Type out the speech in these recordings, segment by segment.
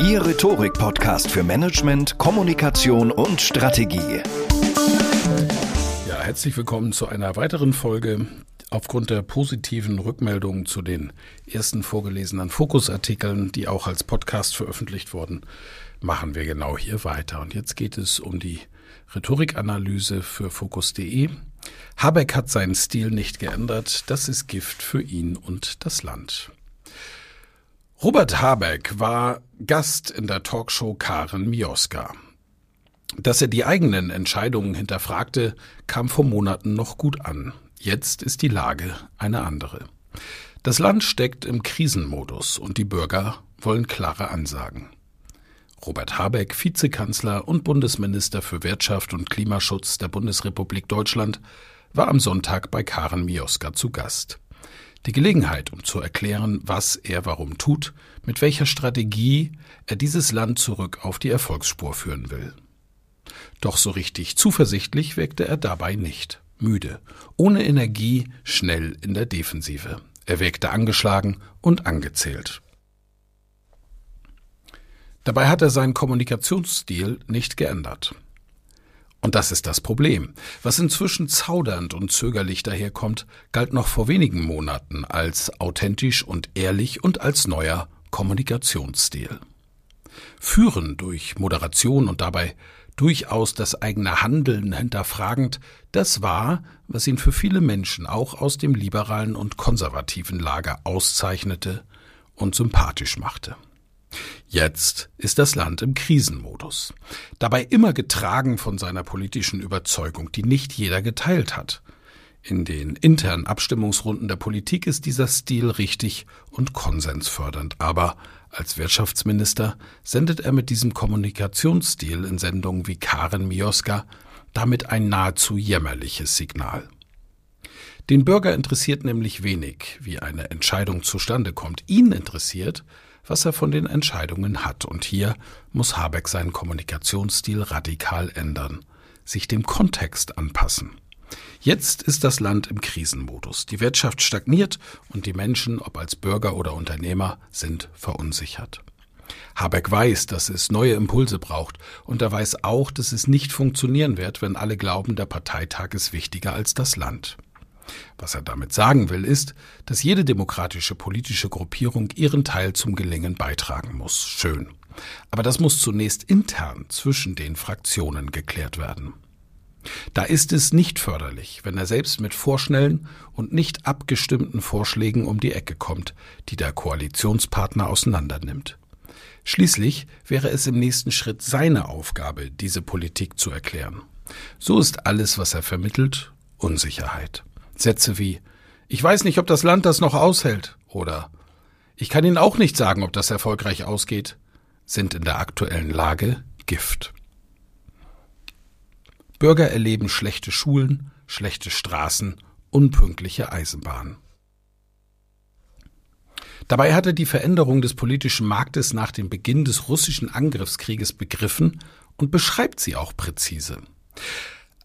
Ihr Rhetorik-Podcast für Management, Kommunikation und Strategie. Ja, herzlich willkommen zu einer weiteren Folge. Aufgrund der positiven Rückmeldungen zu den ersten vorgelesenen Fokusartikeln, die auch als Podcast veröffentlicht wurden, machen wir genau hier weiter. Und jetzt geht es um die Rhetorikanalyse für Fokus.de. Habeck hat seinen Stil nicht geändert. Das ist Gift für ihn und das Land. Robert Habeck war Gast in der Talkshow Karen Mioska. Dass er die eigenen Entscheidungen hinterfragte, kam vor Monaten noch gut an. Jetzt ist die Lage eine andere. Das Land steckt im Krisenmodus und die Bürger wollen klare Ansagen. Robert Habeck, Vizekanzler und Bundesminister für Wirtschaft und Klimaschutz der Bundesrepublik Deutschland, war am Sonntag bei Karen Mioska zu Gast. Die Gelegenheit, um zu erklären, was er warum tut, mit welcher Strategie er dieses Land zurück auf die Erfolgsspur führen will. Doch so richtig zuversichtlich wirkte er dabei nicht. Müde, ohne Energie, schnell in der Defensive. Er wirkte angeschlagen und angezählt. Dabei hat er seinen Kommunikationsstil nicht geändert. Und das ist das Problem. Was inzwischen zaudernd und zögerlich daherkommt, galt noch vor wenigen Monaten als authentisch und ehrlich und als neuer Kommunikationsstil. Führen durch Moderation und dabei durchaus das eigene Handeln hinterfragend, das war, was ihn für viele Menschen auch aus dem liberalen und konservativen Lager auszeichnete und sympathisch machte. Jetzt ist das Land im Krisenmodus. Dabei immer getragen von seiner politischen Überzeugung, die nicht jeder geteilt hat. In den internen Abstimmungsrunden der Politik ist dieser Stil richtig und konsensfördernd, aber als Wirtschaftsminister sendet er mit diesem Kommunikationsstil in Sendungen wie Karen Mioska damit ein nahezu jämmerliches Signal. Den Bürger interessiert nämlich wenig, wie eine Entscheidung zustande kommt. Ihn interessiert, was er von den Entscheidungen hat. Und hier muss Habeck seinen Kommunikationsstil radikal ändern, sich dem Kontext anpassen. Jetzt ist das Land im Krisenmodus. Die Wirtschaft stagniert und die Menschen, ob als Bürger oder Unternehmer, sind verunsichert. Habeck weiß, dass es neue Impulse braucht und er weiß auch, dass es nicht funktionieren wird, wenn alle glauben, der Parteitag ist wichtiger als das Land. Was er damit sagen will, ist, dass jede demokratische politische Gruppierung ihren Teil zum Gelingen beitragen muss. Schön. Aber das muss zunächst intern zwischen den Fraktionen geklärt werden. Da ist es nicht förderlich, wenn er selbst mit vorschnellen und nicht abgestimmten Vorschlägen um die Ecke kommt, die der Koalitionspartner auseinandernimmt. Schließlich wäre es im nächsten Schritt seine Aufgabe, diese Politik zu erklären. So ist alles, was er vermittelt, Unsicherheit. Sätze wie Ich weiß nicht, ob das Land das noch aushält oder Ich kann Ihnen auch nicht sagen, ob das erfolgreich ausgeht, sind in der aktuellen Lage Gift. Bürger erleben schlechte Schulen, schlechte Straßen, unpünktliche Eisenbahnen. Dabei hat er die Veränderung des politischen Marktes nach dem Beginn des russischen Angriffskrieges begriffen und beschreibt sie auch präzise.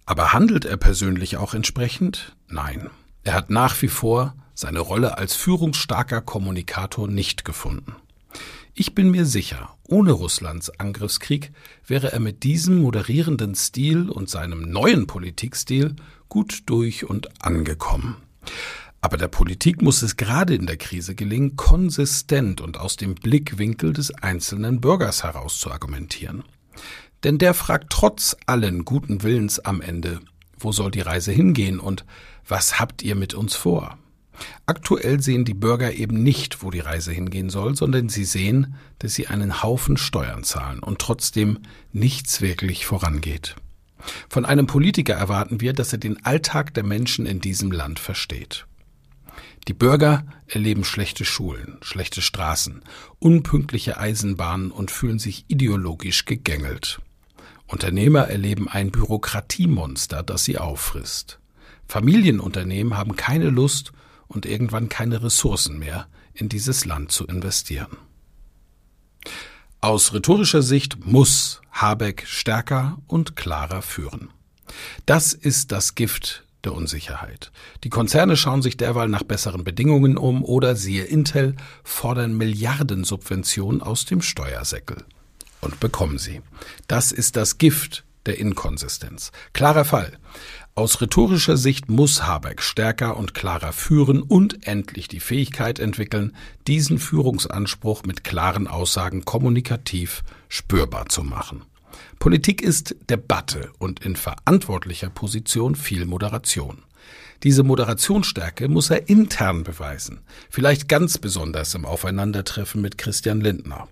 Aber handelt er persönlich auch entsprechend? Nein. Er hat nach wie vor seine Rolle als führungsstarker Kommunikator nicht gefunden. Ich bin mir sicher, ohne Russlands Angriffskrieg wäre er mit diesem moderierenden Stil und seinem neuen Politikstil gut durch und angekommen. Aber der Politik muss es gerade in der Krise gelingen, konsistent und aus dem Blickwinkel des einzelnen Bürgers heraus zu argumentieren. Denn der fragt trotz allen guten Willens am Ende, wo soll die Reise hingehen und was habt ihr mit uns vor? Aktuell sehen die Bürger eben nicht, wo die Reise hingehen soll, sondern sie sehen, dass sie einen Haufen Steuern zahlen und trotzdem nichts wirklich vorangeht. Von einem Politiker erwarten wir, dass er den Alltag der Menschen in diesem Land versteht. Die Bürger erleben schlechte Schulen, schlechte Straßen, unpünktliche Eisenbahnen und fühlen sich ideologisch gegängelt. Unternehmer erleben ein Bürokratiemonster, das sie auffrisst. Familienunternehmen haben keine Lust und irgendwann keine Ressourcen mehr, in dieses Land zu investieren. Aus rhetorischer Sicht muss Habeck stärker und klarer führen. Das ist das Gift der Unsicherheit. Die Konzerne schauen sich derweil nach besseren Bedingungen um oder siehe Intel fordern Milliardensubventionen aus dem Steuersäckel. Und bekommen sie. Das ist das Gift der Inkonsistenz. Klarer Fall. Aus rhetorischer Sicht muss Habeck stärker und klarer führen und endlich die Fähigkeit entwickeln, diesen Führungsanspruch mit klaren Aussagen kommunikativ spürbar zu machen. Politik ist Debatte und in verantwortlicher Position viel Moderation. Diese Moderationsstärke muss er intern beweisen, vielleicht ganz besonders im Aufeinandertreffen mit Christian Lindner.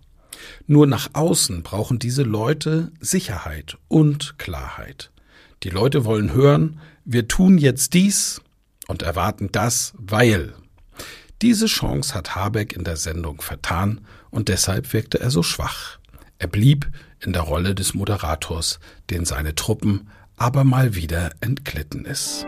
Nur nach außen brauchen diese Leute Sicherheit und Klarheit. Die Leute wollen hören, wir tun jetzt dies und erwarten das, weil. Diese Chance hat Habeck in der Sendung vertan und deshalb wirkte er so schwach. Er blieb in der Rolle des Moderators, den seine Truppen aber mal wieder entglitten ist.